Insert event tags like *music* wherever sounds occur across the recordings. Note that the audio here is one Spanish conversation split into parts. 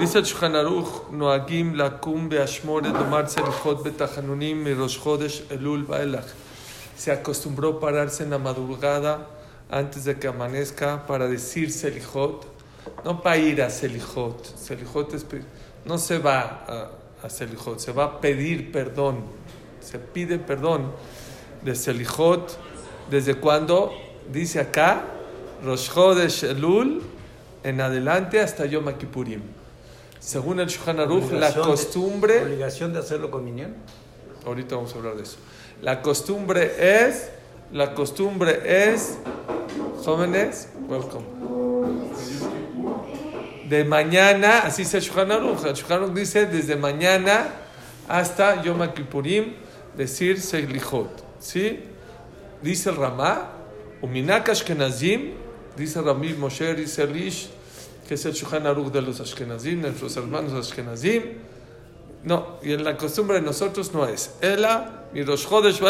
Dice el Shulchan Aruch, Noagim lakum beashmore domar selichot betachanunim mi rosh chodesh elul baelach. Se acostumbró a pararse en la madrugada antes de que amanezca para decir selichot, no para ir a selichot. Selichot es, no se va a, a selichot, se va a pedir perdón. Se pide perdón de selichot. ¿Desde cuándo? Dice acá, rosh chodesh elul en adelante hasta Yom Kippurim. Según el Shulchan la Obligación de- costumbre, ¿Obligación de hacerlo con minyan? ahorita vamos a hablar de eso. La costumbre es, la costumbre es, jóvenes, welcome. De mañana, así dice el Shulchan Aruch. El Shulchan dice desde mañana hasta Yom Kippurim decir Selichot. ¿Sí? Dice el Ramá, Uminak Ashkenazim, dice Rami Moshe Rizalish, que es el Shulchan Aruch de los Ashkenazim, nuestros hermanos Ashkenazim. No, y en la costumbre de nosotros no es. Ela, mi Rosh Chodesh.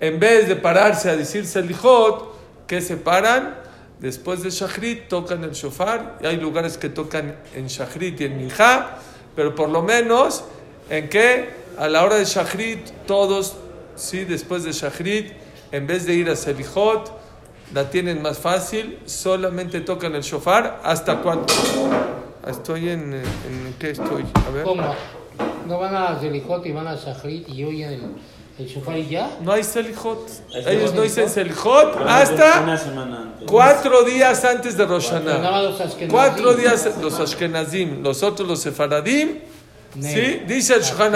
En vez de pararse a decir Selichot, que se paran, después de Shachrit tocan el shofar, y hay lugares que tocan en Shachrit y en Minjá, pero por lo menos en que a la hora de Shachrit todos, sí, después de Shachrit, en vez de ir a Selichot, la tienen más fácil, solamente tocan el shofar, ¿hasta cuánto? Estoy en, en ¿qué estoy? A ver. ¿Cómo? ¿No van a Zelijot y van a Shachrit y oyen el, el shofar y ya? No hay Selichot. ¿Hay Ellos no dicen Selichot Una hasta semana antes. cuatro días antes de Rosh Hashanah. Cuatro días los Ashkenazim, los otros los Sefaradim. Ne- ¿Sí? Dice el Shulchan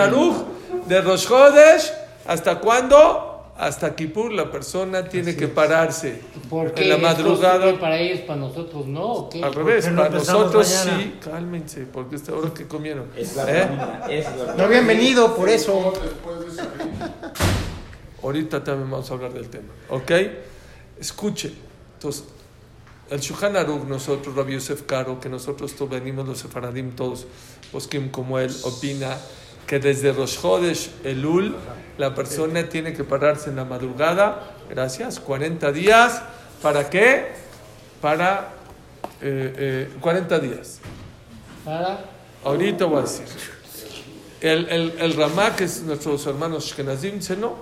de Rosh Chodesh, ¿hasta cuándo? Hasta Kippur la persona tiene que pararse ¿Por qué en la madrugada. para ellos, para nosotros no? ¿o qué? Al revés, no para nosotros mañana? sí, cálmense, porque esta hora que comieron. Es la ¿Eh? pregunta, es la No habían venido por eso. Ahorita también vamos a hablar del tema, ¿ok? Escuchen. Entonces, el Shulchan Aruch, nosotros, Rabbi Yosef Caro, que nosotros todos venimos los sefaradim todos, poskim como él, opina que desde Rosh Chodesh Elul la persona tiene que pararse en la madrugada, gracias, 40 días, ¿para qué? Para eh, eh, 40 días. Para Ahorita voy a decir. El, el, el Ramá, que es nuestros hermanos Shkenazim, dice no.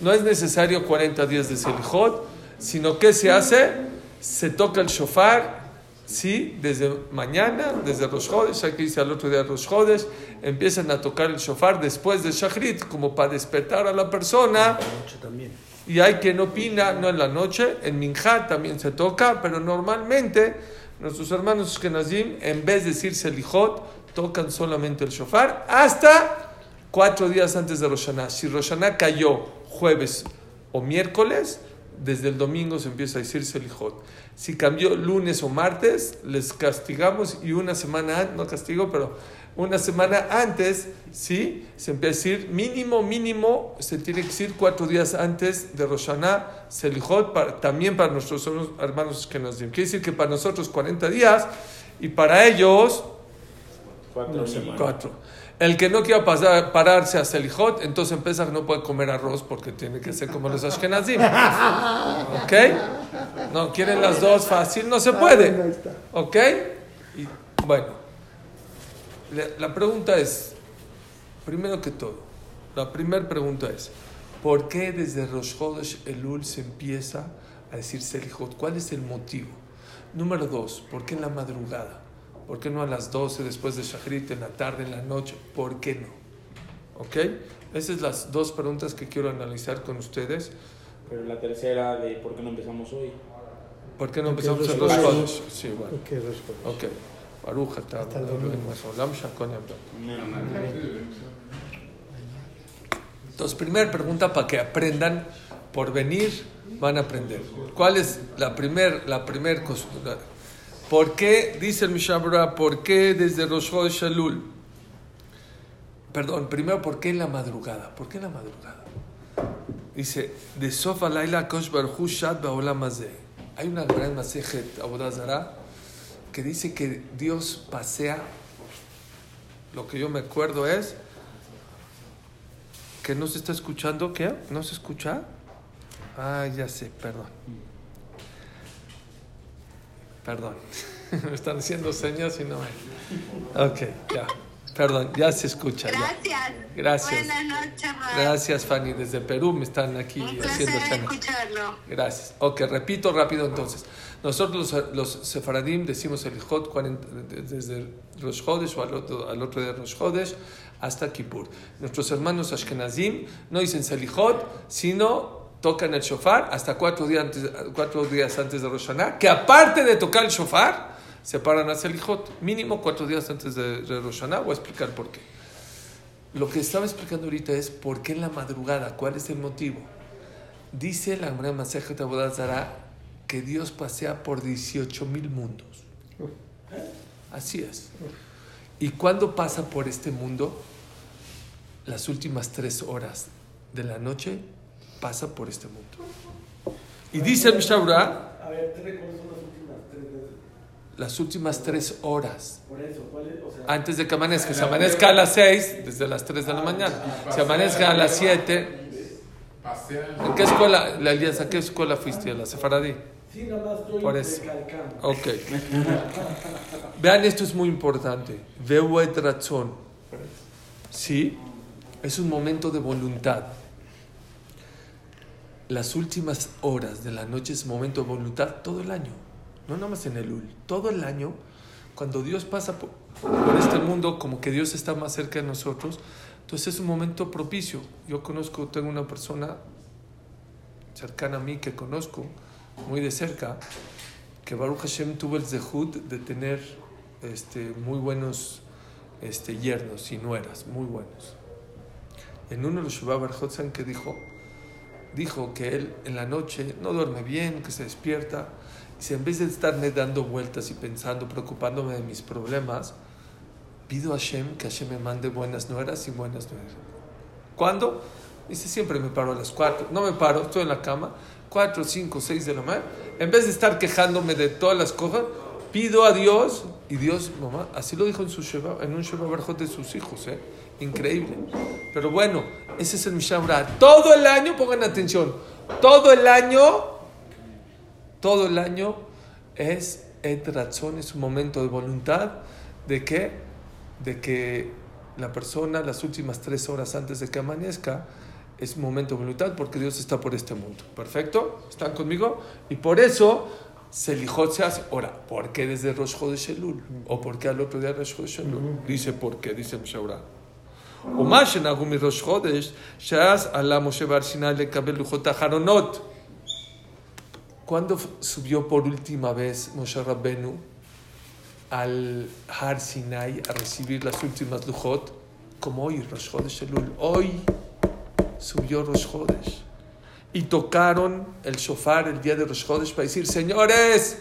No es necesario 40 días de Selijot, sino que se hace, se toca el shofar, sí, desde mañana, desde Rosh Chodesh, aquí dice al otro día Rosh Chodesh, empiezan a tocar el shofar después de Shachrit, como para despertar a la persona. Noche también. Y hay quien opina, no en la noche, en Minjá también se toca, pero normalmente nuestros hermanos Kenazim, en vez de decir Selijot, tocan solamente el shofar hasta cuatro días antes de Roshaná. Si Roshaná cayó jueves o miércoles, desde el domingo se empieza a decir Selijot. Si cambió lunes o martes, les castigamos y una semana antes, no castigo, pero una semana antes, sí, se empieza a decir mínimo, mínimo, se tiene que decir cuatro días antes de Roshaná, Selijot, para- también para nuestros hermanos que nos Quiere decir que para nosotros 40 días y para ellos Cuatro semanas. cuatro. El que no quiera pasar, pararse a Selijot, entonces empieza que no puede comer arroz porque tiene que ser como los Ashkenazim. *laughs* ¿Ok? No, quieren las dos fácil, no se puede. ¿Ok? Y bueno, la, la pregunta es, primero que todo, la primera pregunta es, ¿por qué desde Rosh Chodesh Elul se empieza a decir Selijot? ¿Cuál es el motivo? Número dos, ¿por qué en la madrugada? ¿Por qué no a las 12 después de Shachrit, en la tarde, en la noche? ¿Por qué no? ¿Ok? Esas son las dos preguntas que quiero analizar con ustedes. Pero la tercera de por qué no empezamos hoy. ¿Por qué no empezamos en Rosh Chodesh. Chodesh? Sí, bueno. Ok. Baruch atah haolam shakon Entonces, primera pregunta para que aprendan por venir, van a aprender. ¿Cuál es la primer, la primer costumbre? ¿Por qué, dice el Mishabra, por qué desde Rosh Chodesh Elul? Perdón, primero, ¿por qué en la madrugada? ¿Por qué en la madrugada? Dice, de Sofa Laila Kosh Ba'olam Hazeh. Hay una gran Masejet Abodazara que dice que Dios pasea, lo que yo me acuerdo es, que no se está escuchando, ¿qué? ¿No se escucha? Ah, ya sé, perdón. Perdón. *laughs* Me están haciendo señas y no me... Ok, ya. Perdón, ya se escucha. Ya. Gracias. Gracias. Buenas noches, Rab. Gracias, Fanny. Desde Perú me están aquí Un haciendo escucharlo. Gracias. Ok, repito rápido entonces. Nosotros los, los sefaradim decimos el Hot 40 desde Rosh Chodesh o al otro, al otro de Rosh Chodesh hasta Kippur. Nuestros hermanos Ashkenazim no dicen Selichot, sino tocan el shofar hasta cuatro días antes, cuatro días antes de Rosh Hashanah, que aparte de tocar el shofar, se paran a Selichot, mínimo cuatro días antes de, de Rosh Hashanah. Voy a explicar por qué. Lo que estaba explicando ahorita es por qué en la madrugada, cuál es el motivo. Dice la Gemara Masejet Zarah que Dios pasea por 18 mil mundos. Así es. ¿Y cuándo pasa por este mundo? Las últimas tres horas de la noche pasa por este mundo. Y dice el Mishnah Berurah, A ver, tres, ¿cuáles son las últimas tres veces? las últimas tres horas Por eso, ¿cuál es? O sea, antes de que amanezca. Si amanezca a las 6, desde las 3 de la mañana. Si amanezca a las 7, ¿en qué escuela, la Elías, a qué escuela fuiste? ¿A la Sefaradí? sí, nada más estoy Por eso. recalcando. Ok. Vean, esto es muy importante. Veo et razón. Sí, es un momento de voluntad. Las últimas horas de la noche es momento de voluntad todo el año. No nada más en el UL. Todo el año, cuando Dios pasa por, por este mundo, como que Dios está más cerca de nosotros, entonces es un momento propicio. Yo conozco, tengo una persona cercana a mí que conozco muy de cerca, que Baruch Hashem tuvo el zehut de tener este, muy buenos este, yernos y nueras, muy buenos. En uno de los Shubá Barjot, ¿saben qué dijo? Dijo que él en la noche no duerme bien, que se despierta. Dice, en vez de estarme dando vueltas y pensando, preocupándome de mis problemas, pido a Hashem que Hashem me mande buenas nueras y buenas nueras. ¿Cuándo? Dice, siempre me paro a las 4. No me paro, estoy en la cama, 4, 5, 6 de la mañana. En vez de estar quejándome de todas las cosas, pido a Dios, y Dios, mamá, así lo dijo en, su Sheba, en un Sheba Barjot de sus hijos, ¿eh? Increíble. Pero bueno, ese es el Mishnah Berurah. Todo el año, pongan atención, todo el año, todo el año es et razón, es un momento de voluntad de que, de que la persona las últimas tres horas antes de que amanezca es un momento de voluntad porque Dios está por este mundo. ¿Perfecto? ¿Están conmigo? Y por eso Selijot se hace. Ahora, ¿por qué desde Rosh Chodesh Elul? ¿O por qué al otro día de Rosh Chodesh Elul? Dice por qué, dice Mishaura. ומה שנהגו מראש חודש, שאז עלה משה בהר סיני לקבל לוחות האחרונות. ¿Cuándo subió por última vez Moshe Rabbenu al Har Sinai a recibir las últimas lujot? Como hoy, Rosh Chodesh Elul. Hoy subió Rosh Chodesh. Y tocaron el shofar el día de Rosh Chodesh para decir, señores,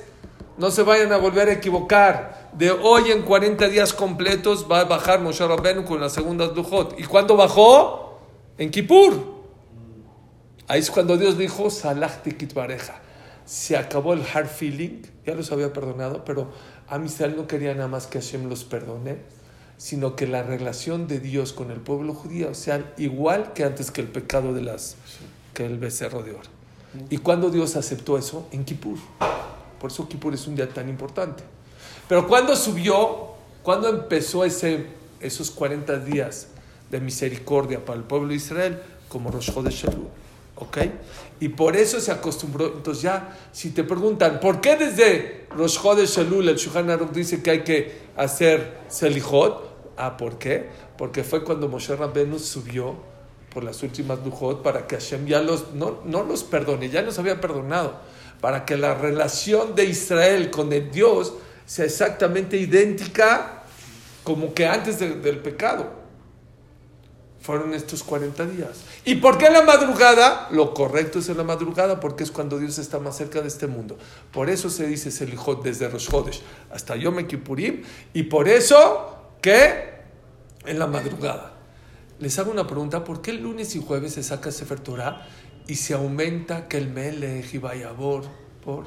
no se vayan a volver a equivocar. De hoy en 40 días completos va a bajar Moshe Rabbenu con las segundas lujot. ¿Y cuándo bajó? En Kippur. Ahí es cuando Dios dijo, Salah tikit bareja. Se acabó el hard feeling, ya los había perdonado, pero a no quería nada más que Hashem los perdone, sino que la relación de Dios con el pueblo judío sea igual que antes que el pecado de las, que el becerro de oro. ¿Y cuando Dios aceptó eso? En Kippur. Por eso Kippur es un día tan importante. Pero cuando subió, cuando empezó ese, esos 40 días de misericordia para el pueblo de Israel, como Rosh Chodesh. ¿Ok? Y por eso se acostumbró. Entonces ya, si te preguntan, ¿por qué desde Rosh Chodesh Elul el Shulchan dice que hay que hacer Selichot? Ah, ¿por qué? Porque fue cuando Moshe Rabbenu subió por las últimas Lujot para que Hashem ya los, no, no los perdone, ya los había perdonado, para que la relación de Israel con el Dios sea exactamente idéntica como que antes de- del pecado fueron estos 40 días. ¿Y por qué en la madrugada? Lo correcto es en la madrugada porque es cuando Dios está más cerca de este mundo. Por eso se dice Selijot desde Rosh Chodesh hasta Yom Kippurim y por eso que en la madrugada. Les hago una pregunta, ¿por qué el lunes y jueves se saca Sefer Torah y se aumenta que el Melech y Vayabor por?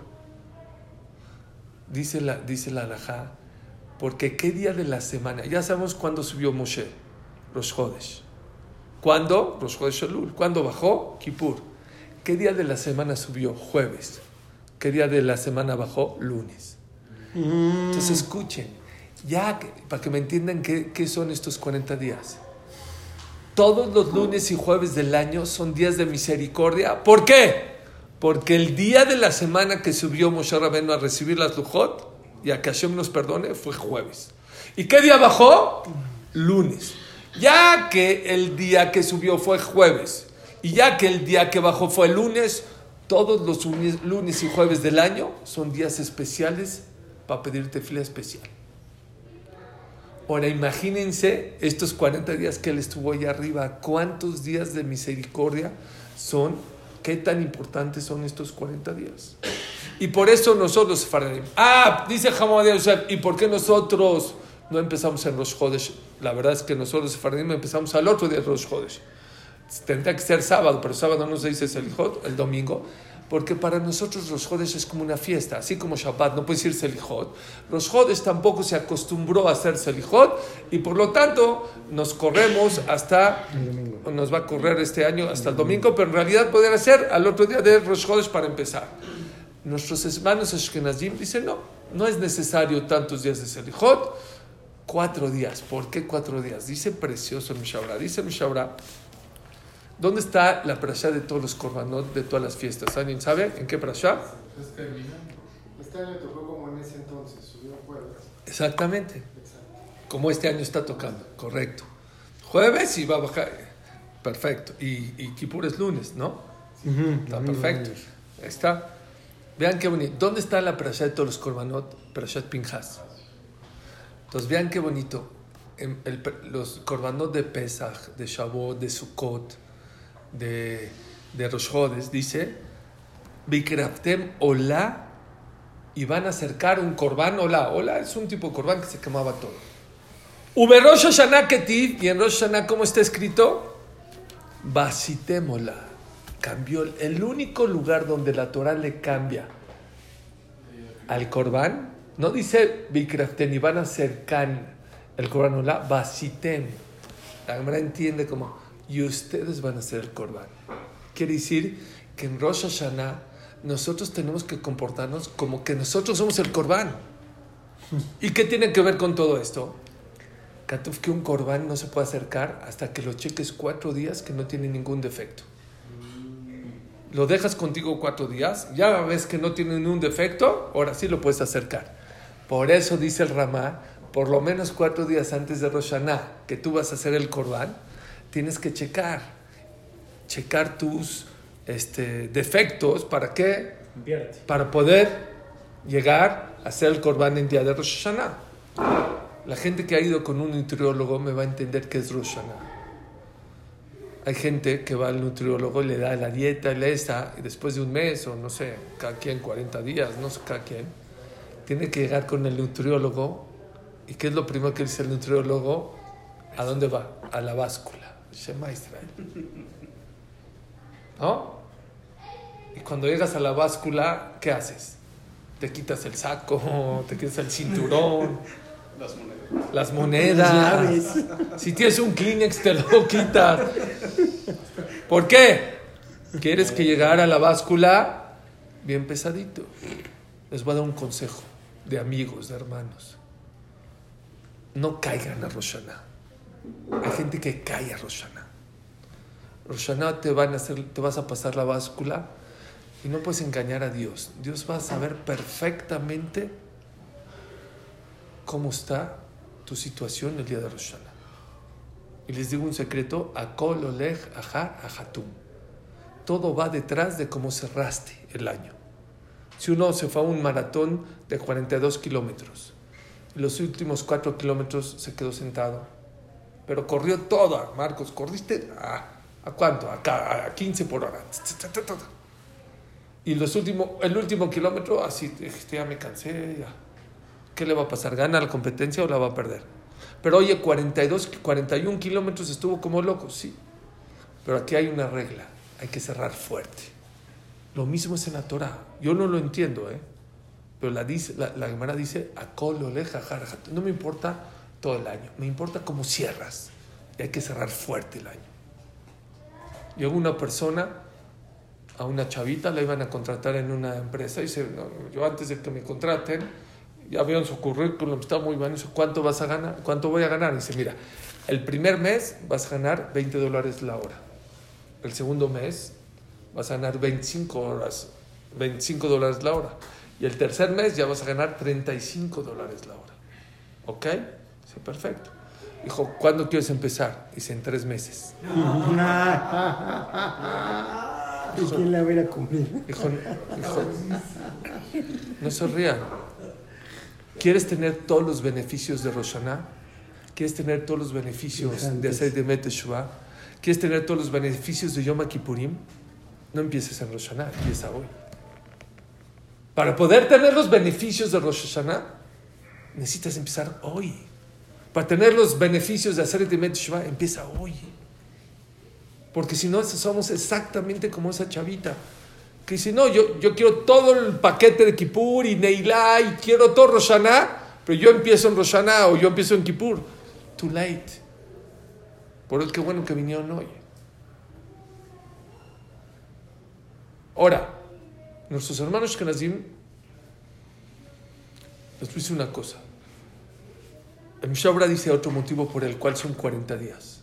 Dice la, dice la alajá, porque qué día de la semana, ya sabemos cuándo subió Moshe, Rosh Chodesh. ¿Cuándo? Rosh Chodesh Elul. ¿Cuándo bajó? Kippur. ¿Qué día de la semana subió? Jueves. ¿Qué día de la semana bajó? Lunes. Entonces escuchen, ya que- para que me entiendan qué, qué son estos 40 días. Todos los lunes y jueves del año son días de misericordia. ¿Por qué? Porque el día de la semana que subió Moshe Rabbeinu a recibir las lujot y a que Hashem nos perdone fue jueves. ¿Y qué día bajó? Lunes. Ya que el día que subió fue jueves y ya que el día que bajó fue lunes, todos los lunes y jueves del año son días especiales para pedirte fila especial. Ahora imagínense estos 40 días que él estuvo allá arriba, cuántos días de misericordia son, qué tan importantes son estos 40 días. Y por eso nosotros, Faradim, ah, dice Hamadé Yosef, ¿y por qué nosotros no empezamos en Rosh Chodesh? La verdad es que nosotros, Faradim, empezamos al otro día de Rosh Chodesh. Tendría que ser sábado, pero sábado no se dice Selijot, el domingo, porque para nosotros Rosh Chodesh es como una fiesta, así como Shabbat no puede decir Selijot. Rosh Chodesh tampoco se acostumbró a hacer Selijot y por lo tanto nos corremos hasta, nos va a correr este año hasta el domingo, pero en realidad podría ser al otro día de Rosh Chodesh para empezar. Nuestros hermanos Ashkenazim dicen no, no es necesario tantos días de Selijot, cuatro días. ¿Por qué cuatro días? Dice precioso el Mishabra, dice el Mishabra. ¿Dónde está la prasha de todos los korbanot de todas las fiestas? ¿Alguien sabe en qué prasha? Este año tocó como en ese entonces, subió jueves. Exactamente. Como este año está tocando, correcto. Jueves y va a bajar. Perfecto. Y, y Kippur es lunes, ¿no? Está perfecto. Ahí está. Vean qué bonito. ¿Dónde está la prasha de todos los korbanot? Prashat Pinchas. Entonces vean qué bonito. En el- los korbanot de Pesach, de Shavuot, de Sukkot, de, de dice, Bikraftem Ola, y van a acercar un korban Ola. Ola es un tipo de korban que se quemaba todo. Ube Rosh Hashanah Ketiv, y en Rosh ¿cómo está escrito? Basitem Ola. Cambió el- único lugar donde la Torah le cambia al korban, no dice Bikraftem, y van a acercar el korban Ola, Basitem. La entiende como, y ustedes van a ser el korban. Quiere decir que en Rosh Hashanah nosotros tenemos que comportarnos como que nosotros somos el korban. ¿Y qué tiene que ver con todo esto? Katuf, que un korban no se puede acercar hasta que lo cheques cuatro días que no tiene ningún defecto. Lo dejas contigo cuatro días, ya ves que no tiene ningún defecto, ahora sí lo puedes acercar. Por eso dice el Ramá, por lo menos cuatro días antes de Rosh Hashanah, que tú vas a hacer el korban, tienes que checar, checar tus este, defectos, ¿para qué? Limpiarte. para poder llegar a hacer el Corban en día de Rosh Hashanah. La gente que ha ido con un nutriólogo me va a entender qué es Rosh Hashanah. Hay gente que va al nutriólogo y le da la dieta le esta, y después de un mes o no sé, cada quien 40 días, no sé cada quien, tiene que llegar con el nutriólogo. ¿Y qué es lo primero que dice el nutriólogo? ¿A dónde va? A la báscula. Shema Israel. ¿No? Y cuando llegas a la báscula, ¿qué haces? Te quitas el saco, te quitas el cinturón, las monedas. Si tienes un Kleenex, te lo quitas. ¿Por qué? ¿Quieres que llegar a la báscula bien pesadito? Les voy a dar un consejo de amigos, de hermanos. No caigan a Roshana. Hay gente que cae a Roshana. Roshana te, van a hacer, te vas a pasar la báscula y no puedes engañar a Dios. Dios va a saber perfectamente cómo está tu situación el día de Rosh Hashanah. Y les digo un secreto, Akol Olej Ajar Ajatum. Todo va detrás de cómo cerraste el año. Si uno se fue a un maratón de 42 kilómetros, y los últimos 4 kilómetros se quedó sentado, pero corrió todo, Marcos, corriste a, ¿a cuánto? A, a 15 por hora. Y los últimos, el último kilómetro, así, este, ya me cansé, ya. ¿Qué le va a pasar? ¿Gana la competencia o la va a perder? Pero oye, 42, 41 kilómetros estuvo como loco, sí. Pero aquí hay una regla, hay que cerrar fuerte. Lo mismo es en la Torah. Yo no lo entiendo, ¿eh? Pero la, dice, la, la Gemara dice, "Akol oleja jarajat". no me importa todo el año, me importa cómo cierras. Y hay que cerrar fuerte el año. Llegó una persona, a una chavita, la iban a contratar en una empresa y dice, "No, yo antes de que me contraten, Ya vieron su currículum, está muy bueno. Dice, ¿Cuánto vas a ganar? ¿Cuánto voy a ganar? Dice, mira, el primer mes vas a ganar 20 dólares la hora. El segundo mes vas a ganar 25 horas, 25 dólares la hora. Y el tercer mes ya vas a ganar 35 dólares la hora. ¿Ok? Dice, perfecto. Dijo, ¿cuándo quieres empezar? Dice, en tres meses. *laughs* ¿Y quién la hubiera comido? Dijo, dijo, no se rían. ¿Quieres tener todos los beneficios de Rosh Hashanah? ¿Quieres tener todos los beneficios de hacer de Meteshua? ¿Quieres tener todos los beneficios de Yom Kippurim? No empieces en Rosh Hashanah, empieza hoy. Para poder tener los beneficios de Rosh Hashanah, necesitas empezar hoy. Para tener los beneficios de hacer de Meteshua, empieza hoy. Porque si no, somos exactamente como esa chavita. Que si no, yo, yo quiero todo el paquete de Kippur y Neilá y quiero todo Roshaná, pero yo empiezo en Roshaná o yo empiezo en Kippur. Too late. Por eso qué bueno que vinieron hoy. Ahora, nuestros hermanos Kenazim, les decir una cosa. El Mishabra dice otro motivo por el cual son 40 días.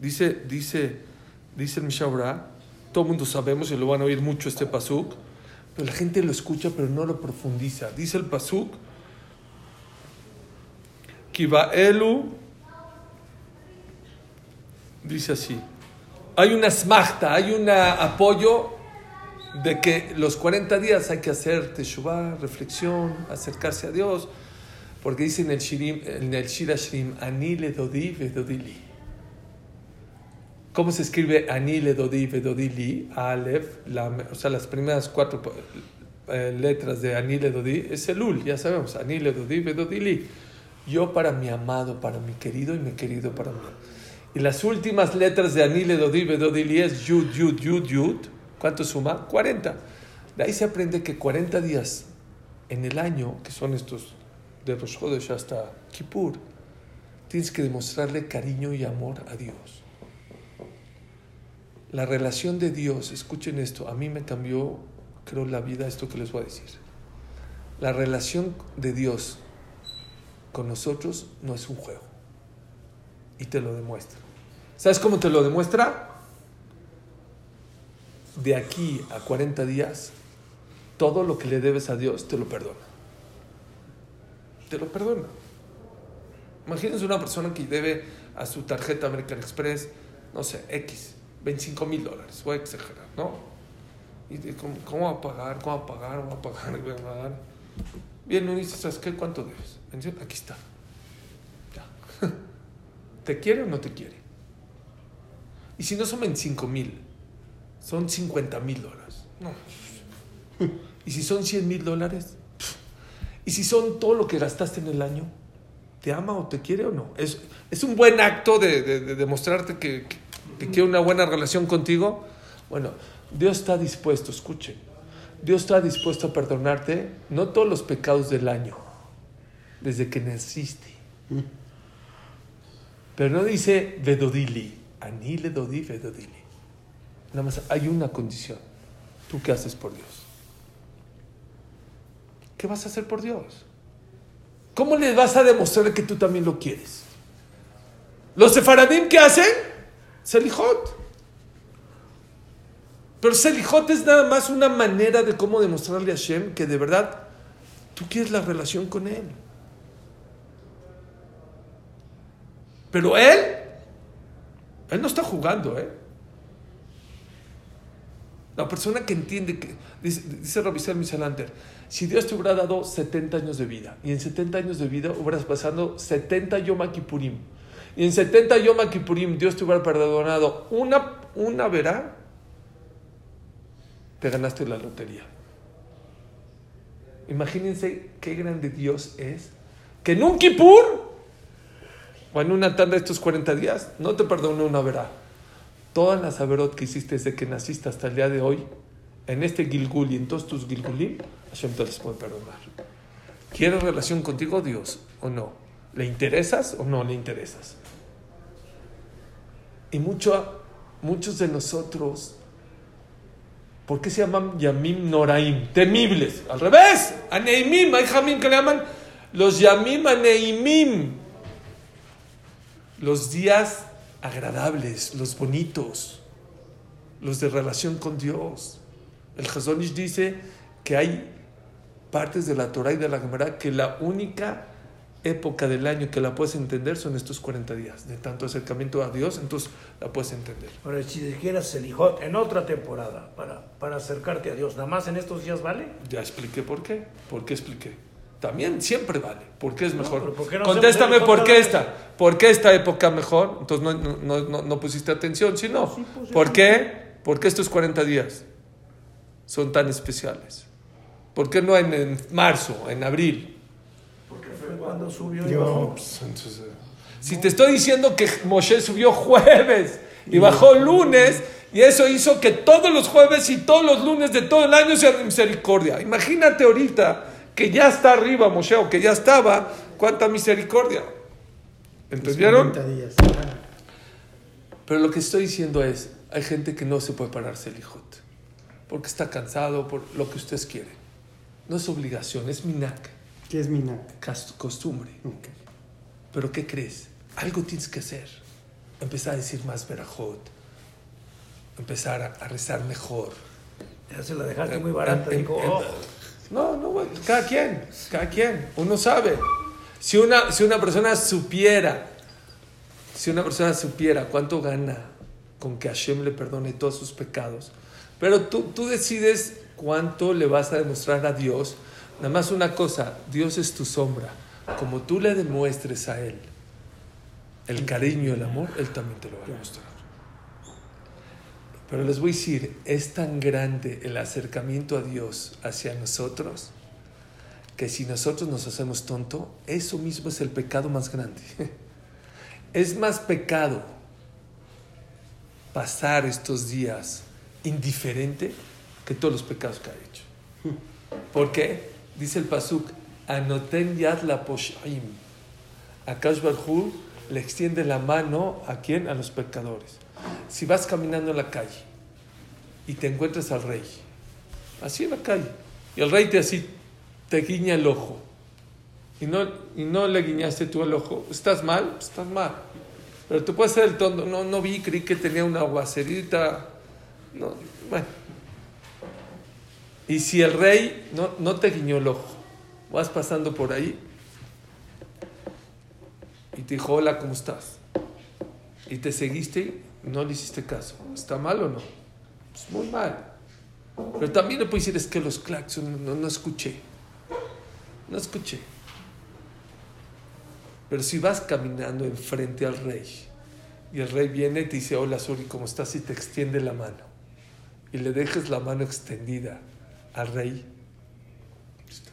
Dice, dice, dice el Mishabra, todo el mundo sabemos y lo van a oír mucho este pasuk, pero la gente lo escucha pero no lo profundiza. Dice el pasuk, Kibaelu, dice así, hay una smachta, hay un apoyo de que los 40 días hay que hacer teshuvah, reflexión, acercarse a Dios, porque dice en el, shirim, en el Shira Shirim, Ani le dodi vedodili. ¿Cómo se escribe Ani le dodi vedodili? Aleph, o sea, las primeras cuatro eh, letras de Ani le dodi es el ul, ya sabemos, Ani le dodi vedodili. Yo para mi amado, para mi querido y mi querido para mí. Y las últimas letras de Ani le dodi vedodili es Yud, Yud, Yud, Yud. ¿Cuánto suma? 40. De ahí se aprende que 40 días en el año, que son estos de Rosh Chodesh hasta Kippur, tienes que demostrarle cariño y amor a Dios. La relación de Dios, escuchen esto, a mí me cambió, creo, la vida esto que les voy a decir. La relación de Dios con nosotros no es un juego. Y te lo demuestra. ¿Sabes cómo te lo demuestra? De aquí a 40 días, todo lo que le debes a Dios te lo perdona te lo perdona. Imagínense una persona que debe a su tarjeta American Express, no sé, X, 25 mil dólares, voy a exagerar, ¿no? Y de, ¿cómo, ¿cómo, va a pagar? ¿Cómo va a pagar? ¿Cómo va a pagar? ¿Cómo va a pagar? Bien, uno dice, ¿sabes qué? ¿Cuánto debes? Aquí está. Ya. *laughs* ¿Te quiere o no te quiere? Y si no son 25 mil, son 50 mil dólares. No. *laughs* ¿Y si son 100 mil dólares? Y si son todo lo que gastaste en el año, ¿te ama o te quiere o no? Es, es un buen acto de, de, de demostrarte que, que, que, quiere una buena relación contigo. Bueno, Dios está dispuesto, escuchen, Dios está dispuesto a perdonarte no todos los pecados del año, desde que naciste. Pero no dice vedodili, ani le dodi vedodili. Nada más hay una condición. ¿Tú qué haces por Dios? ¿Qué vas a hacer por Dios? ¿Cómo le vas a demostrar que tú también lo quieres? ¿Los sefaradim qué hacen? Selijot. Pero Selijot es nada más una manera de cómo demostrarle a Hashem que de verdad tú quieres la relación con Él. Pero Él, Él no está jugando, ¿eh? La persona que entiende que, dice, dice Robisel Misalander, si Dios te hubiera dado 70 años de vida y en 70 años de vida hubieras pasado 70 Yom Kippurim y en 70 Yom Kippurim Dios te hubiera perdonado una, una verá, te ganaste la lotería. Imagínense qué grande Dios es, que en un Kippur o en una tanda de estos 40 días no te perdonó una verá. Todas las averot que hiciste desde que naciste hasta el día de hoy, en este Gilgul y en todos tus Gilgulim, Hashem te les puede perdonar. ¿Quieres relación contigo, Dios, o no? ¿Le interesas o no le interesas? Y mucho, muchos de nosotros ¿Por qué se llaman Yamim Noraim? Temibles. Al revés. Aneimim. Hay Jamim que le llaman los Yamim Aneimim. Los días agradables, los bonitos, los de relación con Dios. El Hazonish dice que hay partes de la Torah y de la Gemara que la única época del año que la puedes entender son estos 40 días de tanto acercamiento a Dios, entonces la puedes entender. Ahora, si dijeras Selijot en otra temporada para, para acercarte a Dios, ¿nada más en estos días vale? Ya expliqué por qué. ¿Por qué expliqué? También siempre vale. ¿Por qué es mejor? pero ¿por qué no Contéstame por qué esta. ¿Por qué esta época mejor? Entonces no, no, no, no pusiste atención. Si no, ¿por qué? ¿Por qué estos 40 días son tan especiales? ¿Por qué no en, en marzo, en abril? Porque fue cuando subió y bajó. Pues, entonces, eh, si te estoy diciendo que Moshe subió jueves y bajó lunes, y eso hizo que todos los jueves y todos los lunes de todo el año sea misericordia. Imagínate ahorita que ya está arriba Moshe o que ya estaba, cuánta misericordia. ¿Entendieron? 40 días. Pero lo que estoy diciendo es, hay gente que no se puede pararse el hijot, porque está cansado, por lo que ustedes quieren. No es obligación, es minak, ¿Qué es Minak? cas- costumbre. Pero ¿qué crees? Algo tienes que hacer. Empezar a decir más verajot. Empezar a, a rezar mejor. Ya se la dejaste muy barata. Em- dijo, em- oh, No, no, cada quien, cada quien. Uno sabe. Si una, si una persona supiera, si una persona supiera cuánto gana con que Hashem le perdone todos sus pecados, pero tú, tú decides cuánto le vas a demostrar a Dios. Nada más una cosa, Dios es tu sombra. Como tú le demuestres a Él el cariño el amor, Él también te lo va a demostrar. Pero les voy a decir, es tan grande el acercamiento a Dios hacia nosotros que si nosotros nos hacemos tonto, eso mismo es el pecado más grande. *laughs* Es más pecado pasar estos días indiferente que todos los pecados que ha hecho. ¿Por qué? Dice el Pasuk, Anoten yad la poshaim. Akash Barhu le extiende la mano a quién? A los pecadores. Si vas caminando en la calle y te encuentras al rey, así en la calle, y el rey te así te guiña el ojo, y no, y no le guiñaste tú el ojo, ¿estás mal? Estás mal. Pero tú puedes ser el tonto, no, no vi, creí que tenía una aguacerita. No, bueno. Y si el rey no, no te guiñó el ojo, vas pasando por ahí y te dijo, hola, ¿cómo estás? Y te seguiste y no le hiciste caso. ¿Está mal o no? Pues muy mal. Pero también le puedes decir, es que los claxons no, no escuché. No escuché. Pero si vas caminando enfrente al rey y el rey viene y te dice, hola Suri, ¿cómo estás? Y te extiende la mano y le dejes la mano extendida al rey,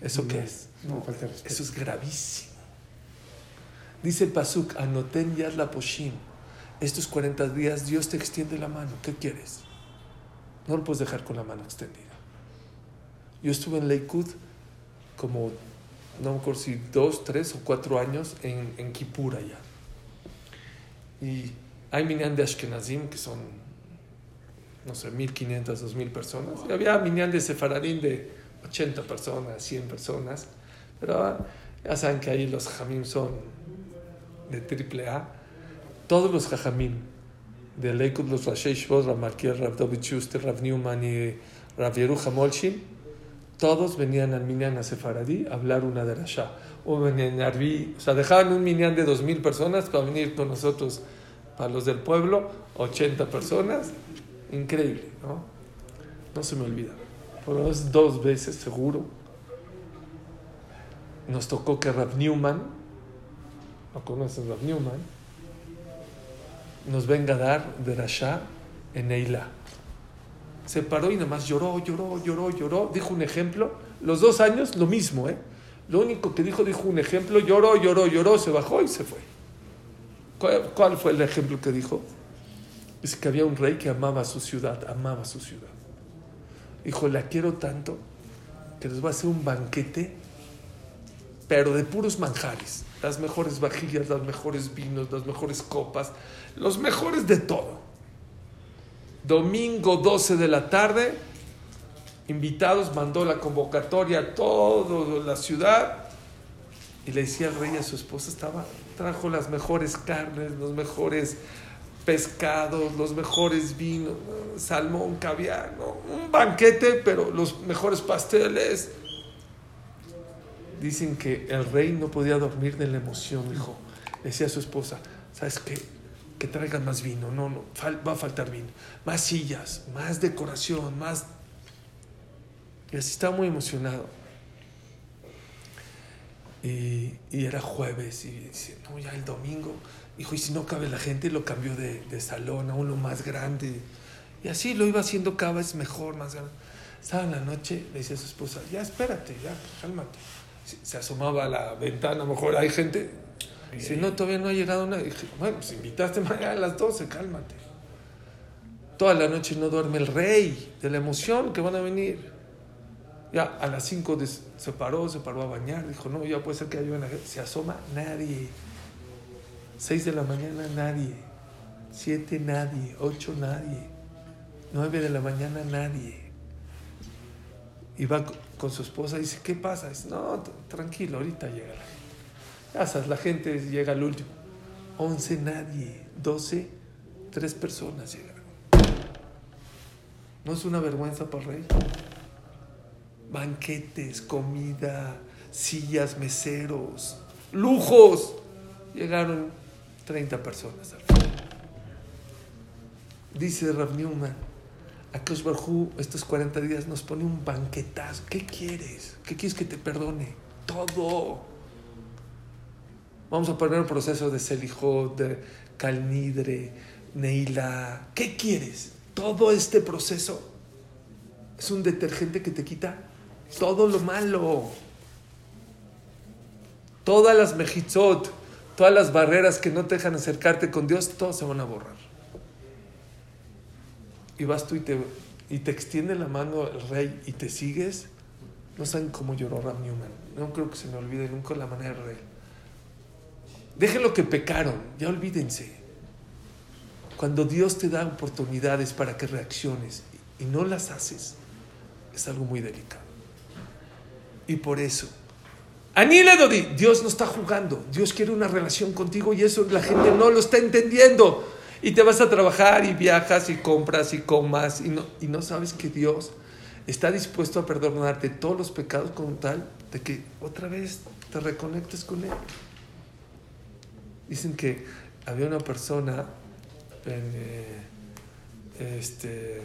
¿eso qué es? No, falta respeto. Eso es gravísimo. Dice el Pasuk, anoten yad la poshim. Estos 40 días Dios te extiende la mano. ¿Qué quieres? No lo puedes dejar con la mano extendida. Yo estuve en Lakewood como, no me acuerdo si dos, tres o cuatro años en, en Kippur allá. Y hay minyan de Ashkenazim que son, no sé, 1500, 2000 personas. Y había minyan de Sefaradín de 80 personas, 100 personas. Pero ah, ya saben que ahí los jamim son de triple A. Todos los jajamim de Lakewood, los Rashei Shvot, Rav Malkiel, Rav David Schuster, Rav Newman y Rav Molshin, todos venían al minyan a Sefaradí a hablar una de Rasha. O venían a Arbi, o sea, dejaban un minyan de 2.000 personas para venir con nosotros, para los del pueblo, 80 personas. Increíble, ¿no? No se me olvida. Por lo menos dos veces, seguro, nos tocó que Rav Newman, ¿no conoces Rav Newman? Nos venga a dar de Rasha en Eila. Se paró y nada más lloró, lloró, lloró, lloró. Dijo un ejemplo. Los dos años, lo mismo, ¿eh? Lo único que dijo, dijo un ejemplo, lloró, lloró, lloró, se bajó y se fue. ¿Cuál, cuál fue el ejemplo que dijo? Es que había un rey que amaba su ciudad, amaba su ciudad. Dijo, la quiero tanto que les voy a hacer un banquete, pero de puros manjares. Las mejores vajillas, los mejores vinos, las mejores copas, los mejores de todo. Domingo 12 de la tarde, invitados, mandó la convocatoria a toda la ciudad y le decía al rey a su esposa, estaba, trajo las mejores carnes, los mejores pescados, los mejores vinos, salmón, caviar, un banquete, pero los mejores pasteles. Dicen que el rey no podía dormir de la emoción, dijo. Decía a su esposa, ¿sabes qué? Que traigan más vino, no, no, va a faltar vino. Más sillas, más decoración, más... Y así estaba muy emocionado. Y, y era jueves y dice, no, ya el domingo. Dijo, y si no cabe la gente, lo cambió de, de salón a uno más grande. Y así lo iba haciendo cada vez mejor, más grande. Estaba en la noche, le decía a su esposa, ya espérate, ya, cálmate. Se, asomaba a la ventana, a lo mejor hay gente. Dice, no, todavía no ha llegado nadie. Dije, bueno, pues invitaste mañana a las 12, cálmate. Toda la noche no duerme el rey de la emoción que van a venir. Ya a las 5 se paró, se paró a bañar, dijo, no, ya puede ser que haya una gente. Se asoma nadie. 6 de la mañana nadie. 7 nadie. 8 nadie. 9 de la mañana nadie. Y va con su esposa dice, ¿qué pasa? Dice, no, tranquilo, ahorita llega la gente. La gente llega al último. 11 nadie. 12, 3 personas llegaron. ¿No es una vergüenza para el rey? banquetes, comida, sillas, meseros, lujos. Llegaron 30 personas al. Dice Rav Newman, Akash Barhu estos 40 días nos pone un banquetazo. ¿Qué quieres? ¿Qué quieres que te perdone? Todo. Vamos a poner el proceso de Selijot, de Calnidre, Neila. ¿Qué quieres? Todo este proceso es un detergente que te quita todo lo malo. Todas las mejitzot, todas las barreras que no te dejan acercarte con Dios, todas se van a borrar. Y vas tú y te, y te extiende la mano el rey y te sigues. No saben cómo lloró Ram Newman. No creo que se me olvide nunca la manera del rey. Déjenlo que pecaron, ya olvídense. Cuando Dios te da oportunidades para que reacciones y no las haces, es algo muy delicado. Y por eso, Anile Dodi, Dios no está jugando, Dios quiere una relación contigo y eso la gente no lo está entendiendo. Y te vas a trabajar y viajas y compras y comas y no, y no sabes que Dios está dispuesto a perdonarte todos los pecados con tal de que otra vez te reconectes con Él. Dicen que había una persona en, eh, este,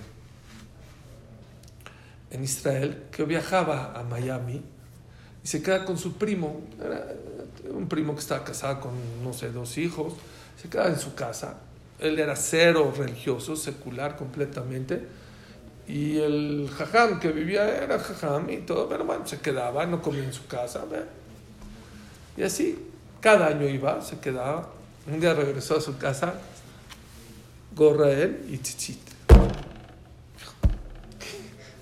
en Israel que viajaba a Miami y se queda con su primo, era un primo que estaba casado con, no sé, dos hijos, se queda en su casa. Él era cero religioso, secular completamente. Y el jajam que vivía era jajam y todo, pero bueno, se quedaba, no comía en su casa. Y así, cada año iba, se quedaba. Un día regresó a su casa, gorra él y tzitzit.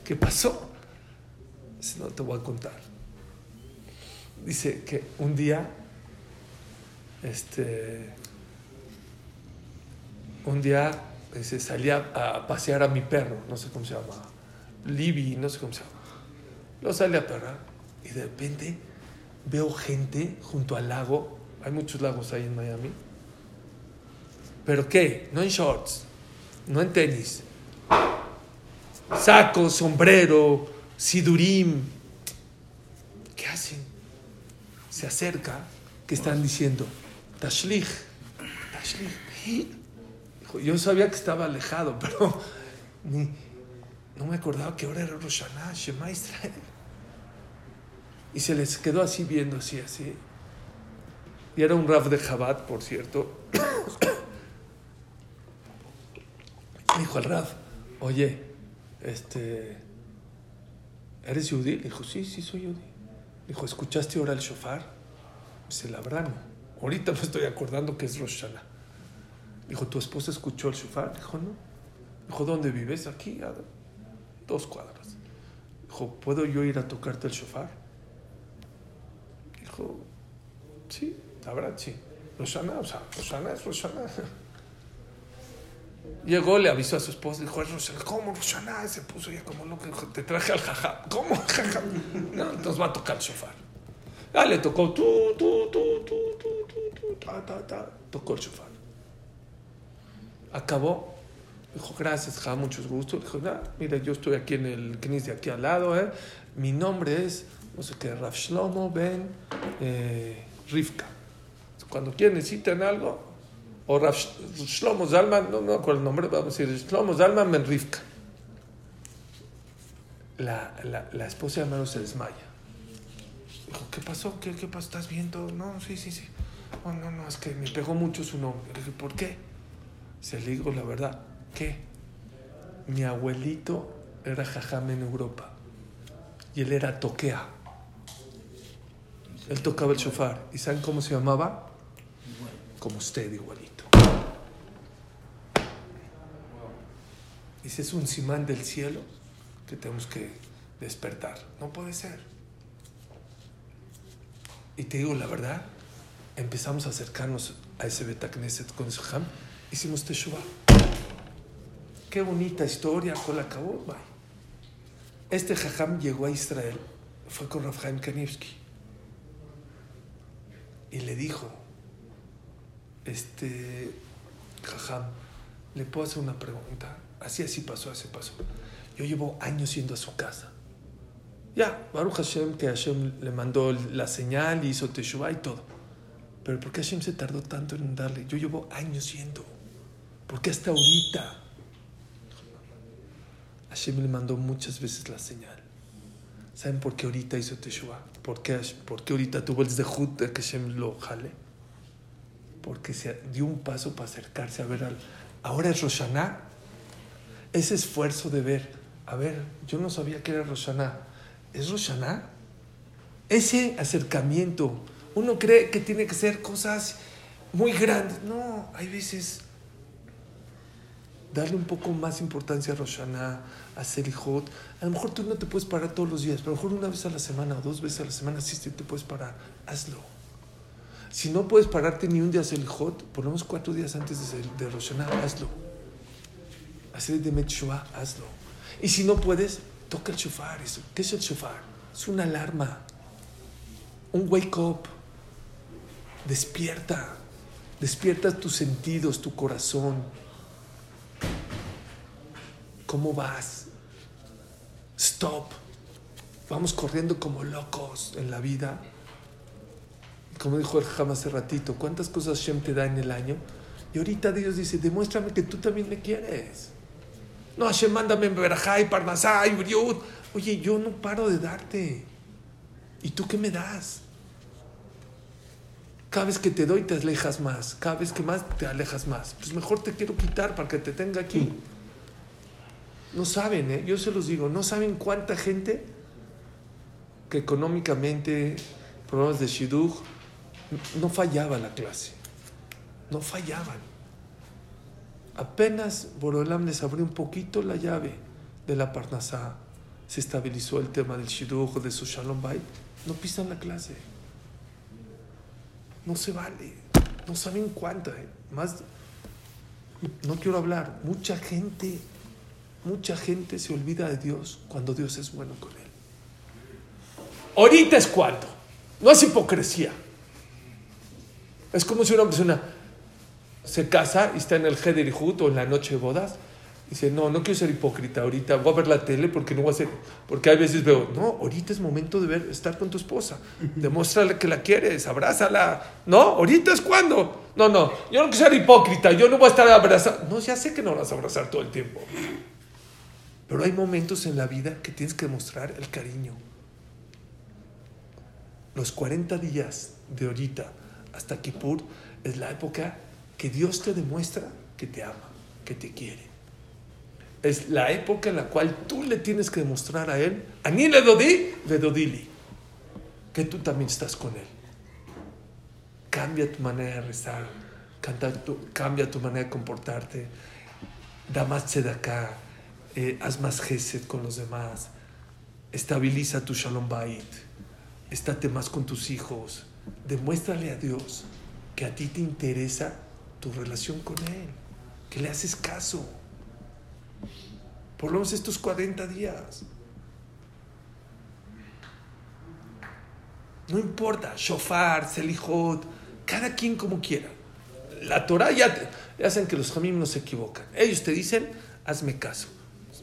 ¿Qué pasó? Dice, no te voy a contar. Dice que un día, este, un día dice, salí a, pasear a mi perro, no sé cómo se llama, Libby, no sé cómo se llama. Lo salí a perrar y de repente veo gente junto al lago, hay muchos lagos ahí en Miami, pero ¿qué? No en shorts, no en tenis, saco, sombrero, sidurim. ¿Qué hacen? Se acerca, que están diciendo? Tashlich, Tashlich. Yo sabía que estaba alejado, *laughs* pero no me acordaba que ahora era Rosh Hashanah, Shema Israel. Y se les quedó así viendo, así, así. Y era un Rav de Jabat, por cierto. *coughs* Dijo al Rav, oye, este, ¿eres judí? Le dijo, sí, sí soy judí. Dijo, ¿escuchaste ahora el shofar? Dice, la verdad no. Ahorita me estoy acordando que es Rosh Hashanah. Dijo, ¿tu esposa escuchó el shofar? Dijo, no. Dijo, ¿dónde vives? Aquí, a dos cuadras. Dijo, ¿puedo yo ir a tocarte el shofar? Dijo, sí, la verdad sí. Rosh Hashanah, o sea, Rosh Hashanah es Rosh Hashanah. Llegó, le avisó a su esposa, dijo, "Es Rosh Hashanah". ¿cómo? Y se puso ya como loco, dijo, te traje al jaja. ¿Cómo jaja? No, entonces va a tocar el shofar. Ah, le tocó, tú, tú, tú, tú, tú, tú, tú, ta, ta, ta. Tocó el shofar. Acabó. Dijo, gracias, ja, mucho gusto. Dijo, "Nah, mira, yo estoy aquí en el Knis de aquí al lado, ¿eh? Mi nombre es, no sé qué, Rav Shlomo Ben eh, Rivka. Cuando quieren necesitan algo, o Rav Sh- Shlomo Zalman, no me acuerdo el nombre, vamos a decir, Shlomo Zalman Ben Rivka. La, la, la esposa de Amaro se desmaya. Dijo, ¿qué pasó? ¿Qué, qué pasó? ¿Estás viendo? No, sí, sí, sí. No, no, no, es que me pegó mucho su nombre. Le dije, ¿por qué? Se le digo la verdad. ¿Qué? Mi abuelito era jajam en Europa. Y él era toquea. Él tocaba el shofar. ¿Y saben cómo se llamaba? Como usted, igualito. Dice, es un simán del cielo que tenemos que despertar. No puede ser. Y te digo la verdad, empezamos a acercarnos a ese Betacneset con ese jam, hicimos Teshuvah. Qué bonita historia, con. Este jajam llegó a Israel, fue con Rav Chaim Kanievski y le dijo, este jajam, ¿le puedo hacer una pregunta? Así, así pasó, así pasó. Yo llevo años yendo a su casa. Ya, Baruch Hashem, que Hashem le mandó la señal y hizo Teshuvah y todo. Pero ¿por qué Hashem se tardó tanto en darle? Yo llevo años yendo. ¿Por qué hasta ahorita? Hashem le mandó muchas veces la señal. ¿Saben por qué ahorita hizo Teshuvah? ¿Por qué, por qué ahorita tuvo el zehut de que Hashem lo jale? Porque se dio un paso para acercarse a ver al... Ahora es Roshaná. Ese esfuerzo de ver, a ver, yo no sabía que era Roshaná. ¿Es Roshaná? Ese acercamiento, uno cree que tiene que ser cosas muy grandes. No, hay veces darle un poco más importancia a Roshaná, a Selijot. A lo mejor tú no te puedes parar todos los días, pero a lo mejor una vez a la semana o dos veces a la semana sí te puedes parar. Hazlo. Si no puedes pararte ni un día a Selijot, por lo menos cuatro días antes de, de Roshaná, hazlo. Hacer de Metshua, hazlo. Y si no puedes, toca el shofar. ¿Qué es el shofar? Es una alarma. Un wake up. Despierta. Despierta tus sentidos, tu corazón. ¿Cómo vas? Stop. Vamos corriendo como locos en la vida. Como dijo el Jam hace ratito, ¿cuántas cosas Shem te da en el año? Y ahorita Dios dice, demuéstrame que tú también me quieres. No, Hashem, mándame Berajá y Parnasá y Briut. Oye, yo no paro de darte. ¿Y tú qué me das? Cada vez que te doy te alejas más. Cada vez que más te alejas más. Pues mejor te quiero quitar para que te tenga aquí. No saben, ¿eh? yo se los digo, no saben cuánta gente que económicamente, problemas de shidduch, no fallaba la clase. No fallaban. Apenas Borolam les abrió un poquito la llave de la Parnasá, se estabilizó el tema del shidduch, de su shalom bait, no pisan la clase. No se vale. No saben cuánta. ¿eh? Más, no quiero hablar. Mucha gente, mucha gente se olvida de Dios cuando Dios es bueno con él. Ahorita es cuando. No es hipocresía. Es como si una persona se casa y está en el Hederihut o en la noche de bodas. Y dice, no, no quiero ser hipócrita. Ahorita, voy a ver la tele porque no voy a ser, porque hay veces veo, no, ahorita es momento de ver, estar con tu esposa, demuéstrale que la quieres, abrázala, no, ahorita es cuando, no, no, yo no quiero ser hipócrita, yo no voy a estar abrazando, no, ya sé que no vas a abrazar todo el tiempo, pero hay momentos en la vida que tienes que mostrar el cariño. Los 40 días de ahorita hasta Kippur es la época que Dios te demuestra que te ama, que te quiere. Es la época en la cual tú le tienes que demostrar a Él, a ni le dodí, le dodili, que tú también estás con Él. Cambia tu manera de rezar, canta tu- cambia tu manera de comportarte, da más tzedakah, eh, haz más gesed con los demás, estabiliza tu shalom bait, estate más con tus hijos, demuéstrale a Dios que a ti te interesa tu relación con Él. que le haces caso. Por lo menos estos 40 días. No importa, shofar, selijot, cada quien como quiera. La Torah ya, te- que los jamim no se equivocan. Ellos te dicen, hazme caso.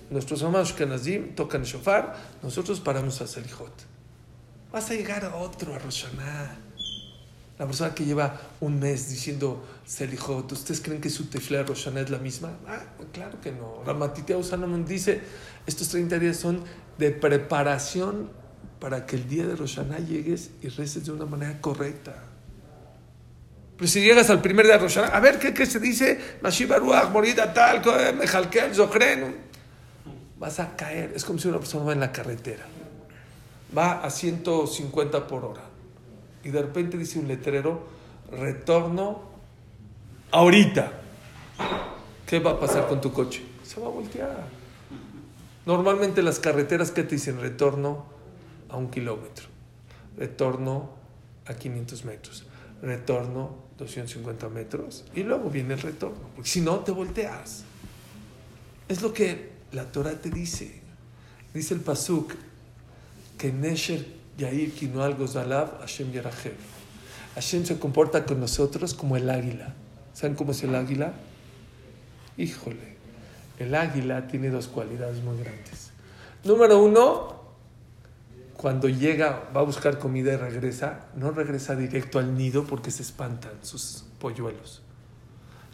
Nuestros hermanos Kenazim tocan el shofar, nosotros paramos a selijot. Vas a llegar a otro, a Rosh Hashanah. La persona que lleva un mes diciendo Selijot, ¿ustedes creen que su tefla de Rosh Hashanah es la misma? Ah, claro que no. Ramatiteo Salomón dice, estos 30 días son de preparación para que el día de Rosh Hashanah llegues y reces de una manera correcta. Pero si llegas al primer día de Rosh Hashanah, a ver, ¿qué, qué se dice? Mashiach Baruch, morida tal, Mejalkel, Zochren. Vas a caer. Es como si una persona va en la carretera. Va a 150 por hora y de repente dice un letrero, retorno ahorita. ¿Qué va a pasar con tu coche? Se va a voltear. Normalmente las carreteras que te dicen retorno a un kilómetro, retorno a 500 metros, retorno 250 metros y luego viene el retorno. Porque si no, te volteas. Es lo que la Torah te dice. Dice el Pasuk que Nesher Yair Kinual Gozalav Hashem Yerajev. Hashem se comporta con nosotros como el águila. ¿Saben cómo es el águila? Híjole, el águila tiene dos cualidades muy grandes. Número uno, cuando llega, va a buscar comida y regresa, no regresa directo al nido porque se espantan sus polluelos.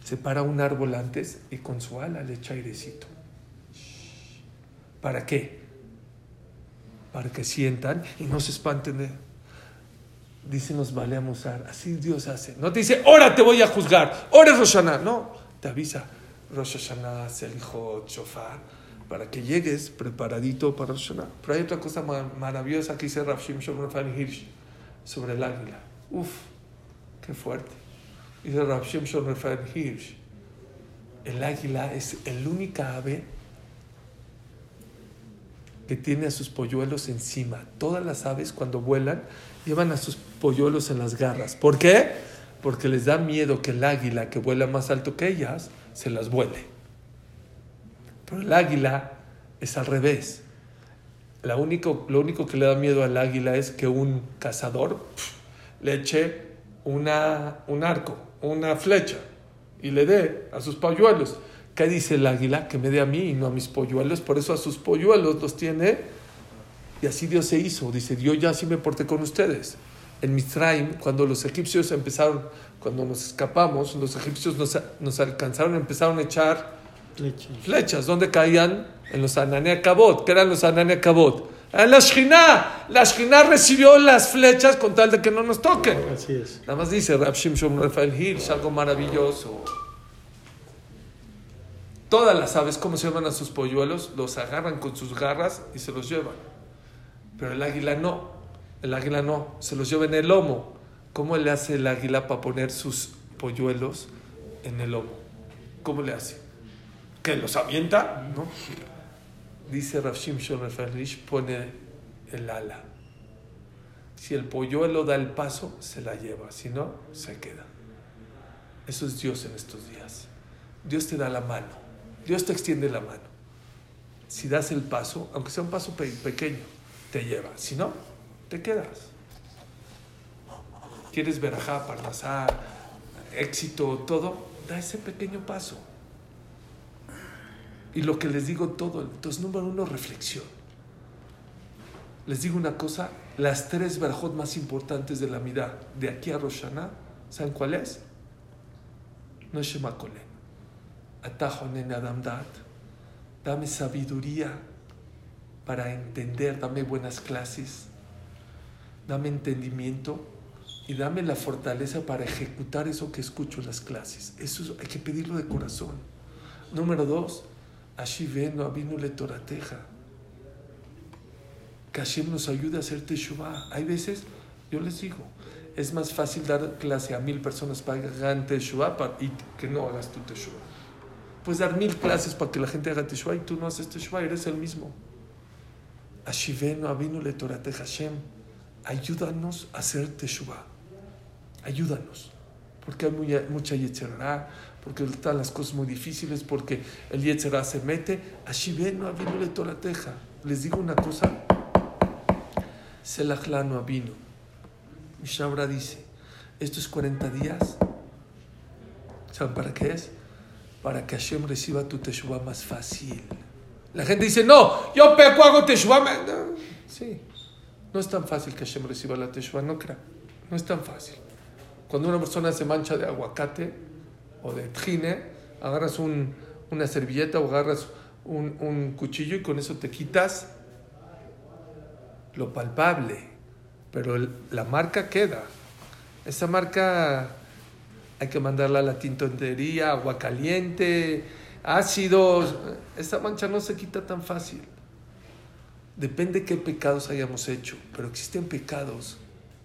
Se para un árbol antes y con su ala le echa airecito. ¿Para qué? Para que sientan y no se espanten de... Dicen los vale así Dios hace. No te dice, ahora te voy a juzgar, ahora es Rosh Hashanah. No, te avisa, Rosh Hashanah, Selijot, Shofar, para que llegues preparadito para Rosh Hashanah. Pero hay otra cosa ma- maravillosa que dice Rav Shimshon Raphael Hirsch sobre el águila. Uf, qué fuerte. Dice Rav Shimshon Hirsch, el águila es el única ave que tiene a sus polluelos encima. Todas las aves cuando vuelan llevan a sus polluelos en las garras. ¿Por qué? Porque les da miedo que el águila que vuela más alto que ellas se las vuele. Pero el águila es al revés. La único, lo único que le da miedo al águila es que un cazador pf, le eche una, un arco, una flecha y le dé a sus polluelos. ¿Qué dice el águila? Que me dé a mí y no a mis polluelos. Por eso a sus polluelos los tiene. Y así Dios se hizo. Dice, yo ya así me porté con ustedes. En Mitzrayim, cuando los egipcios empezaron, cuando nos escapamos, los egipcios nos, nos alcanzaron, empezaron a echar Leche. flechas. ¿Dónde caían? En los Anania Cabot. ¿Qué eran los Anania Cabot? En la Shekhinah. La Shekhinah recibió las flechas con tal de que no nos toquen. Así es. Nada más dice Rab Shimshon Rafael Hirsch, algo maravilloso. Todas las aves, ¿cómo se llaman a sus polluelos? Los agarran con sus garras y se los llevan. Pero el águila no. El águila no. Se los lleva en el lomo. ¿Cómo le hace el águila para poner sus polluelos en el lomo? ¿Cómo le hace? ¿Que los avienta? No. Dice Rav Shimshon pone el ala. Si el polluelo da el paso, se la lleva. Si no, se queda. Eso es Dios en estos días. Dios te da la mano. Dios te extiende la mano. Si das el paso, aunque sea un paso pe- pequeño, te lleva. Si no, te quedas. ¿Quieres verajá, parnasá, éxito, todo? Da ese pequeño paso. Y lo que les digo todo, entonces número uno, reflexión. Les digo una cosa, las tres verajot más importantes de la vida de aquí a Roshana, ¿saben cuál es? No es Shema Kolen. Atajo nene Adam Dat. Dame sabiduría para entender, dame buenas clases, dame entendimiento y dame la fortaleza para ejecutar eso que escucho en las clases. Eso es- hay que pedirlo de corazón. Número dos, Ashiveno Abinu le Torateja que Hashem nos ayude a hacer Teshuvah. Hay veces, yo les digo, es más fácil dar clase a mil personas para que hagan Teshuvah y que no hagas tu Teshuvah. Puedes dar mil clases para que la gente haga Teshuvah y tú no haces Teshuvah, eres el mismo. Ashivenu Avinu le Torate Hashem, ayúdanos a hacer Teshuvah. Ayúdanos. porque hay mucha yetzerá, porque están las cosas muy difíciles, porque el yetzerá se mete. Así ven, no vino le torateja. Les digo una cosa, Selachla no vino. Mishabra dice, estos 40 días, ¿saben para qué es? Para que Hashem reciba tu teshuva más fácil. La gente dice, no, yo peco, hago teshuva. me-". No, sí, no es tan fácil que Hashem reciba la teshuva, no crea. No es tan fácil. Cuando una persona se mancha de aguacate o de trine, agarras un- una servilleta o agarras un, un cuchillo y con eso te quitas lo palpable. Pero la marca queda. Esa marca hay que mandarla a la tintorería, agua caliente, ácidos. Esa mancha no se quita tan fácil. Depende qué pecados hayamos hecho, pero existen pecados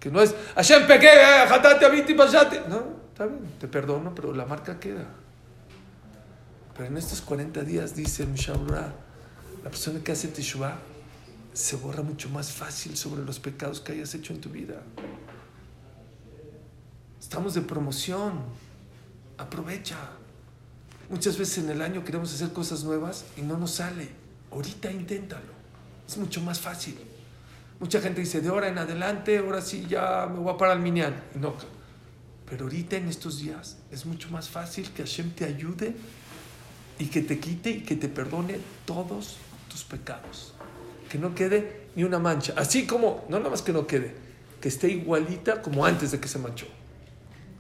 que no es Hashem pequé, eh, jatate, abiti, pashate". No, está bien, te perdono, pero la marca queda. Pero en estos 40 días, dice el la persona que hace Teshuvah se borra mucho más fácil sobre los pecados que hayas hecho en tu vida. Estamos de promoción. Aprovecha. Muchas veces en el año queremos hacer cosas nuevas y no nos sale. Ahorita inténtalo. Es mucho más fácil. Mucha gente dice, de ahora en adelante, ahora sí ya me voy a parar al minián. No, pero ahorita en estos días es mucho más fácil que Hashem te ayude y que te quite y que te perdone todos tus pecados. Que no quede ni una mancha. Así como, no nada más que no quede, que esté igualita como antes de que se manchó.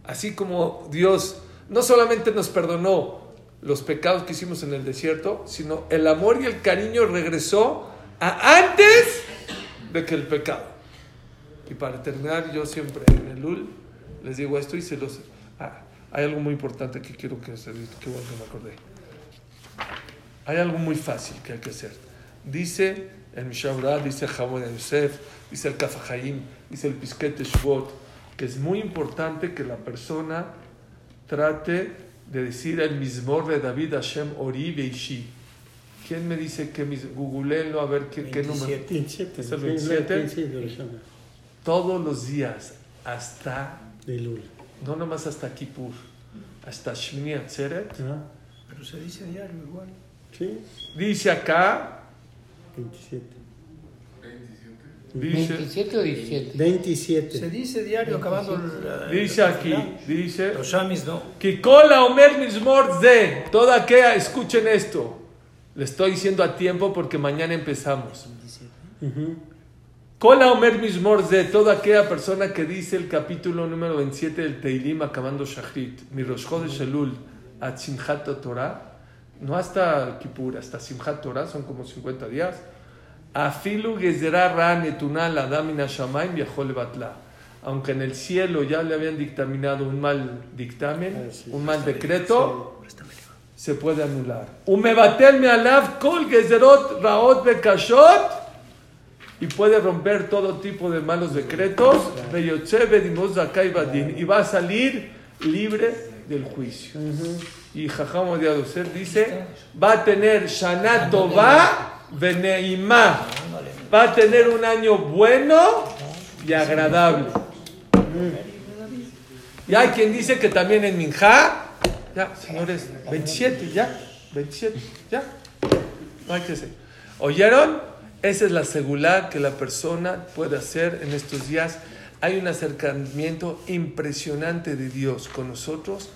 Así como Dios no solamente nos perdonó los pecados que hicimos en el desierto, sino el amor y el cariño regresó a antes de que el pecado. Y para terminar, yo siempre en el UL les digo esto y se los... Ah, hay algo muy importante que quiero que se que bueno que me acordé. Hay algo muy fácil que hay que hacer. Dice el Mishabra, dice el de Yosef, dice el Kafahaim, dice el Pisquete Shvot, que es muy importante que la persona trate de decir el mismor de David Hashem Ori Beishi. ¿Quién me dice que mis googleenlo a ver qué, qué número? 27. 27. ¿Es el sí, 27? 15 de Rosh Hashanah, Todos los días hasta, de Lul. no nomás hasta Kippur, hasta Shmini Atzeret. Ah, Pero se dice diario igual. Sí, Dice acá, 27. Dice, ¿27 o 17? 27. Se dice diario acabando el. dice aquí, dice, Los shamis no. Kikola Omer Mismor Ze, toda que escuchen esto. Le estoy diciendo a tiempo porque mañana empezamos. Kola Omer Mismor Ze, toda aquella persona que dice el capítulo número 27 del Teilim acabando Shachrit, mi Rosh Chodesh Elul, a Simchat Torah, no hasta Kippur, hasta Simchat Torah, son como 50 días. Afilu Gezerá Ra Netuná Ladam Min Hashamayim viajó Batla. Aunque en el cielo ya le habían dictaminado un mal dictamen, Ah, un mal decreto, se puede anular. Umebatel me alav kol gezerot raot bekashot y puede romper todo tipo de malos decretos. Y va a salir libre del juicio. Y Jajam de Adoser dice, va a tener Shana Tova Veneimá. Va a tener un año bueno y agradable. Y hay quien dice que también en Minjá, ya, señores, 27, ya, 27, ya. No hay que hacer. ¿Oyeron? Esa es la seguridad que la persona puede hacer en estos días. Hay un acercamiento impresionante de Dios con nosotros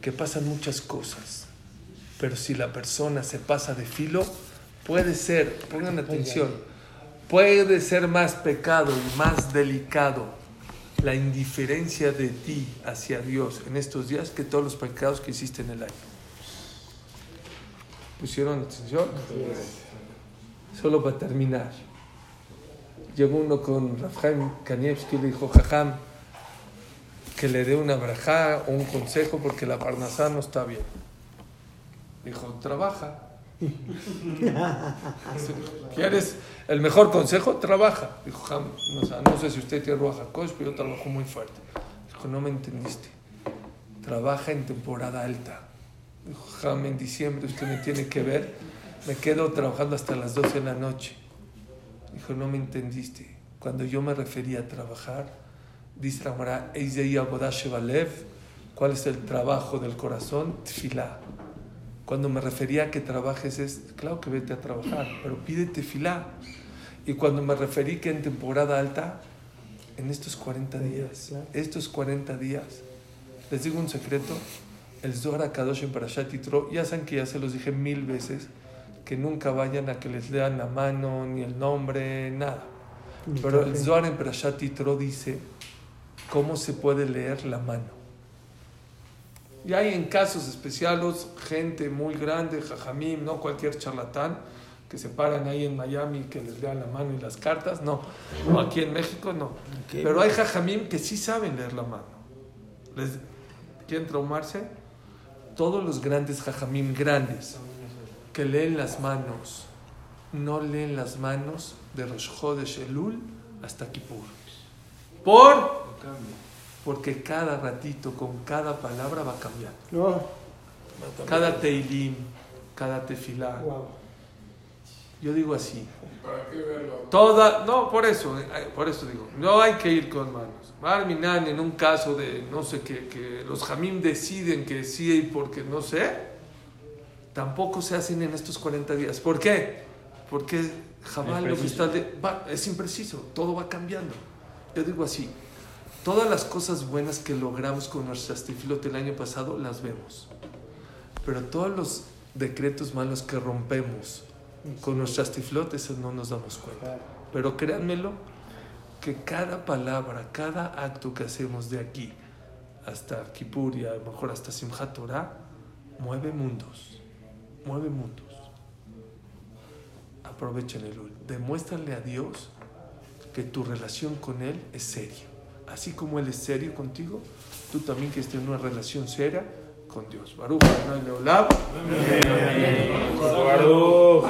que pasan muchas cosas. Pero si la persona se pasa de filo, puede ser, pongan atención, puede ser más pecado y más delicado la indiferencia de ti hacia Dios en estos días que todos los pecados que hiciste en el año. ¿Pusieron atención? Solo para terminar. Llegó uno con Rafael Kanievski y le dijo, Jajam, que le dé una brajá o un consejo porque la parnasá no está bien. Dijo, trabaja. *laughs* ¿Quieres el mejor consejo? Trabaja. Dijo, Jam, no, sé si usted tiene Ruach pero yo trabajo muy fuerte. Dijo, no me entendiste. Trabaja en temporada alta. Dijo, Jam, en diciembre usted me tiene que ver. Me quedo trabajando hasta las 12 de la noche. Dijo, no me entendiste. Cuando yo me refería a trabajar, dice ¿Cuál es el trabajo del corazón? Tefilá. Cuando me refería a que trabajes es, claro que vete a trabajar, pero pide tefilá. Y cuando me referí que en temporada alta, en estos 40 días, estos 40 días, les digo un secreto, el Zohar Kadosh en Parashat Yitro, ya saben que ya se los dije mil veces, que nunca vayan a que les lean la mano, ni el nombre, nada. Pero el Zohar en Parashat Yitro dice cómo se puede leer la mano. Y hay en casos especiales gente muy grande, jajamim, no cualquier charlatán, que se paran ahí en Miami que les lean la mano y las cartas, no. O aquí en México no. Pero hay jajamim que sí saben leer la mano. ¿Les quieren traumarse? Todos los grandes jajamim grandes que leen las manos, no leen las manos de Rosh Chodesh Elul hasta Kippur. ¿Por? Porque cada ratito, con cada palabra va cambiando. No. Cada teilim, cada tefilá. Wow. Yo digo así. Toda, no, por eso, eh, por eso digo, no hay que ir con manos. Barminan en un caso de, no sé, que, que los jamim deciden que sí y porque no sé, tampoco se hacen en estos 40 días. ¿Por qué? Porque jamás lo que está de- va- es impreciso, todo va cambiando. Yo digo así, todas las cosas buenas que logramos con nuestras tefilot el año pasado las vemos. Pero todos los decretos malos que rompemos con nuestras tiflot, eso no nos damos cuenta. Pero créanmelo, que cada palabra, cada acto que hacemos de aquí hasta Kippur y a lo mejor hasta Simchat Torah, mueve mundos, mueve mundos. Aprovechen el. Demuéstrale a Dios que tu relación con Él es seria. Así como Él es serio contigo, tú también que estés en una relación seria con Dios. Baruch. Baruch.